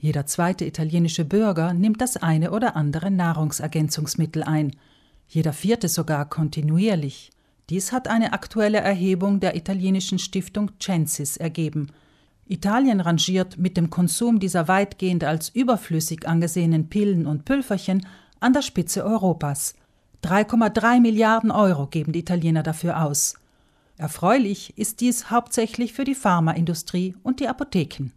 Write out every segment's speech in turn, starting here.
Jeder zweite italienische Bürger nimmt das eine oder andere Nahrungsergänzungsmittel ein, jeder vierte sogar kontinuierlich. Dies hat eine aktuelle Erhebung der italienischen Stiftung Censis ergeben. Italien rangiert mit dem Konsum dieser weitgehend als überflüssig angesehenen Pillen und Pülferchen an der Spitze Europas. 3,3 Milliarden Euro geben die Italiener dafür aus. Erfreulich ist dies hauptsächlich für die Pharmaindustrie und die Apotheken.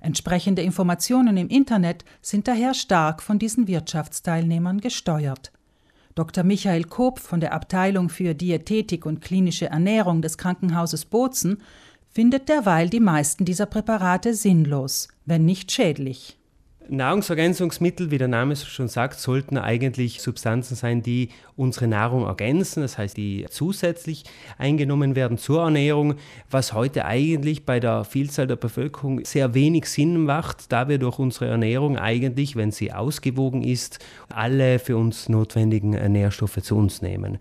Entsprechende Informationen im Internet sind daher stark von diesen Wirtschaftsteilnehmern gesteuert. Dr. Michael Koop von der Abteilung für Diätetik und klinische Ernährung des Krankenhauses Bozen findet derweil die meisten dieser Präparate sinnlos, wenn nicht schädlich. Nahrungsergänzungsmittel, wie der Name schon sagt, sollten eigentlich Substanzen sein, die unsere Nahrung ergänzen, das heißt, die zusätzlich eingenommen werden zur Ernährung, was heute eigentlich bei der Vielzahl der Bevölkerung sehr wenig Sinn macht, da wir durch unsere Ernährung eigentlich, wenn sie ausgewogen ist, alle für uns notwendigen Nährstoffe zu uns nehmen.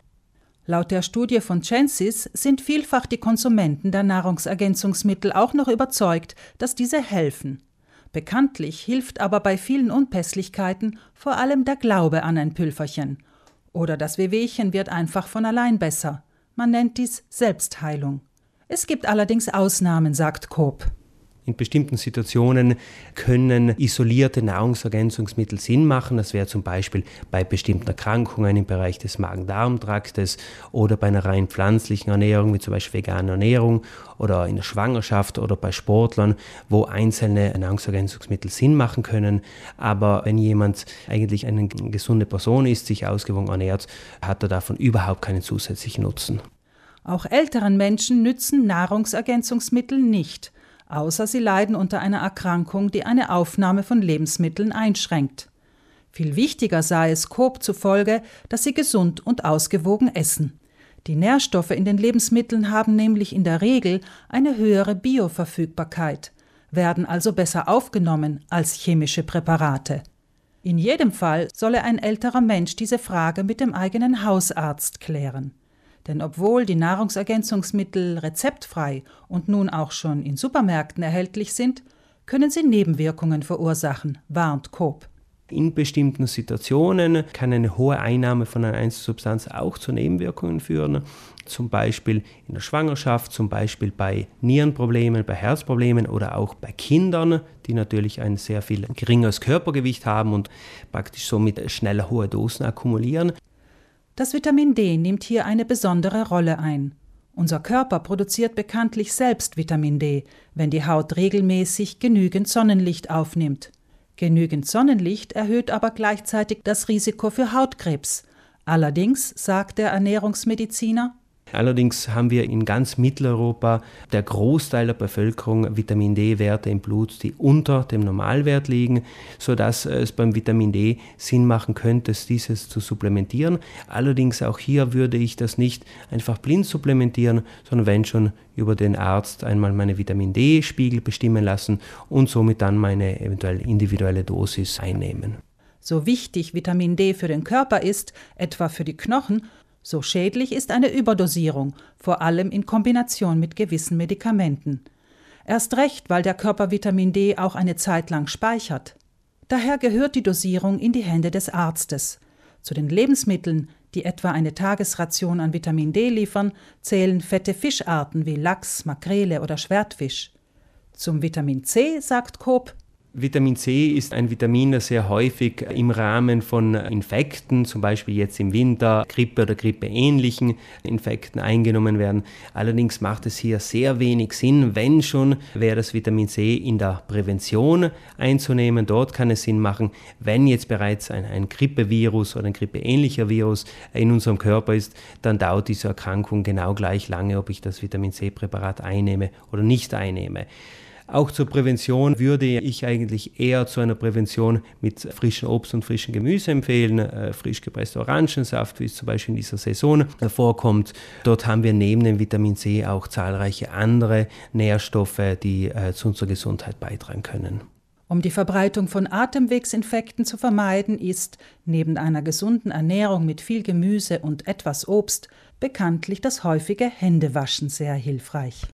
Laut der Studie von Censis sind vielfach die Konsumenten der Nahrungsergänzungsmittel auch noch überzeugt, dass diese helfen. Bekanntlich hilft aber bei vielen Unpässlichkeiten vor allem der Glaube an ein Pülferchen. Oder das Wehwehchen wird einfach von allein besser. Man nennt dies Selbstheilung. Es gibt allerdings Ausnahmen, sagt Koop. In bestimmten Situationen können isolierte Nahrungsergänzungsmittel Sinn machen. Das wäre zum Beispiel bei bestimmten Erkrankungen im Bereich des Magen-Darm-Traktes oder bei einer rein pflanzlichen Ernährung, wie zum Beispiel vegane Ernährung oder in der Schwangerschaft oder bei Sportlern, wo einzelne Nahrungsergänzungsmittel Sinn machen können. Aber wenn jemand eigentlich eine gesunde Person ist, sich ausgewogen ernährt, hat er davon überhaupt keinen zusätzlichen Nutzen. Auch älteren Menschen nützen Nahrungsergänzungsmittel nicht außer sie leiden unter einer Erkrankung, die eine Aufnahme von Lebensmitteln einschränkt. Viel wichtiger sei es Coop zufolge, dass sie gesund und ausgewogen essen. Die Nährstoffe in den Lebensmitteln haben nämlich in der Regel eine höhere Bioverfügbarkeit, werden also besser aufgenommen als chemische Präparate. In jedem Fall solle ein älterer Mensch diese Frage mit dem eigenen Hausarzt klären. Denn obwohl die Nahrungsergänzungsmittel rezeptfrei und nun auch schon in Supermärkten erhältlich sind, können sie Nebenwirkungen verursachen, warnt Coop. In bestimmten Situationen kann eine hohe Einnahme von einer Einzelsubstanz auch zu Nebenwirkungen führen, zum Beispiel in der Schwangerschaft, zum Beispiel bei Nierenproblemen, bei Herzproblemen oder auch bei Kindern, die natürlich ein sehr viel geringeres Körpergewicht haben und praktisch somit schneller hohe Dosen akkumulieren. Das Vitamin D nimmt hier eine besondere Rolle ein. Unser Körper produziert bekanntlich selbst Vitamin D, wenn die Haut regelmäßig genügend Sonnenlicht aufnimmt. Genügend Sonnenlicht erhöht aber gleichzeitig das Risiko für Hautkrebs. Allerdings, sagt der Ernährungsmediziner, Allerdings haben wir in ganz Mitteleuropa der Großteil der Bevölkerung Vitamin D-Werte im Blut, die unter dem Normalwert liegen, sodass es beim Vitamin D Sinn machen könnte, dieses zu supplementieren. Allerdings auch hier würde ich das nicht einfach blind supplementieren, sondern wenn schon über den Arzt einmal meine Vitamin D-Spiegel bestimmen lassen und somit dann meine eventuell individuelle Dosis einnehmen. So wichtig Vitamin D für den Körper ist, etwa für die Knochen, so schädlich ist eine Überdosierung, vor allem in Kombination mit gewissen Medikamenten. Erst recht, weil der Körper Vitamin D auch eine Zeit lang speichert. Daher gehört die Dosierung in die Hände des Arztes. Zu den Lebensmitteln, die etwa eine Tagesration an Vitamin D liefern, zählen fette Fischarten wie Lachs, Makrele oder Schwertfisch. Zum Vitamin C sagt Koop, Vitamin C ist ein Vitamin, das sehr häufig im Rahmen von Infekten, zum Beispiel jetzt im Winter, Grippe oder grippeähnlichen Infekten eingenommen werden. Allerdings macht es hier sehr wenig Sinn. Wenn schon, wäre das Vitamin C in der Prävention einzunehmen. Dort kann es Sinn machen. Wenn jetzt bereits ein, ein Grippevirus oder ein grippeähnlicher Virus in unserem Körper ist, dann dauert diese Erkrankung genau gleich lange, ob ich das Vitamin C-Präparat einnehme oder nicht einnehme. Auch zur Prävention würde ich eigentlich eher zu einer Prävention mit frischem Obst und frischem Gemüse empfehlen. Äh, frisch gepresster Orangensaft, wie es zum Beispiel in dieser Saison vorkommt. Dort haben wir neben dem Vitamin C auch zahlreiche andere Nährstoffe, die äh, zu unserer Gesundheit beitragen können. Um die Verbreitung von Atemwegsinfekten zu vermeiden, ist, neben einer gesunden Ernährung mit viel Gemüse und etwas Obst, bekanntlich das häufige Händewaschen sehr hilfreich.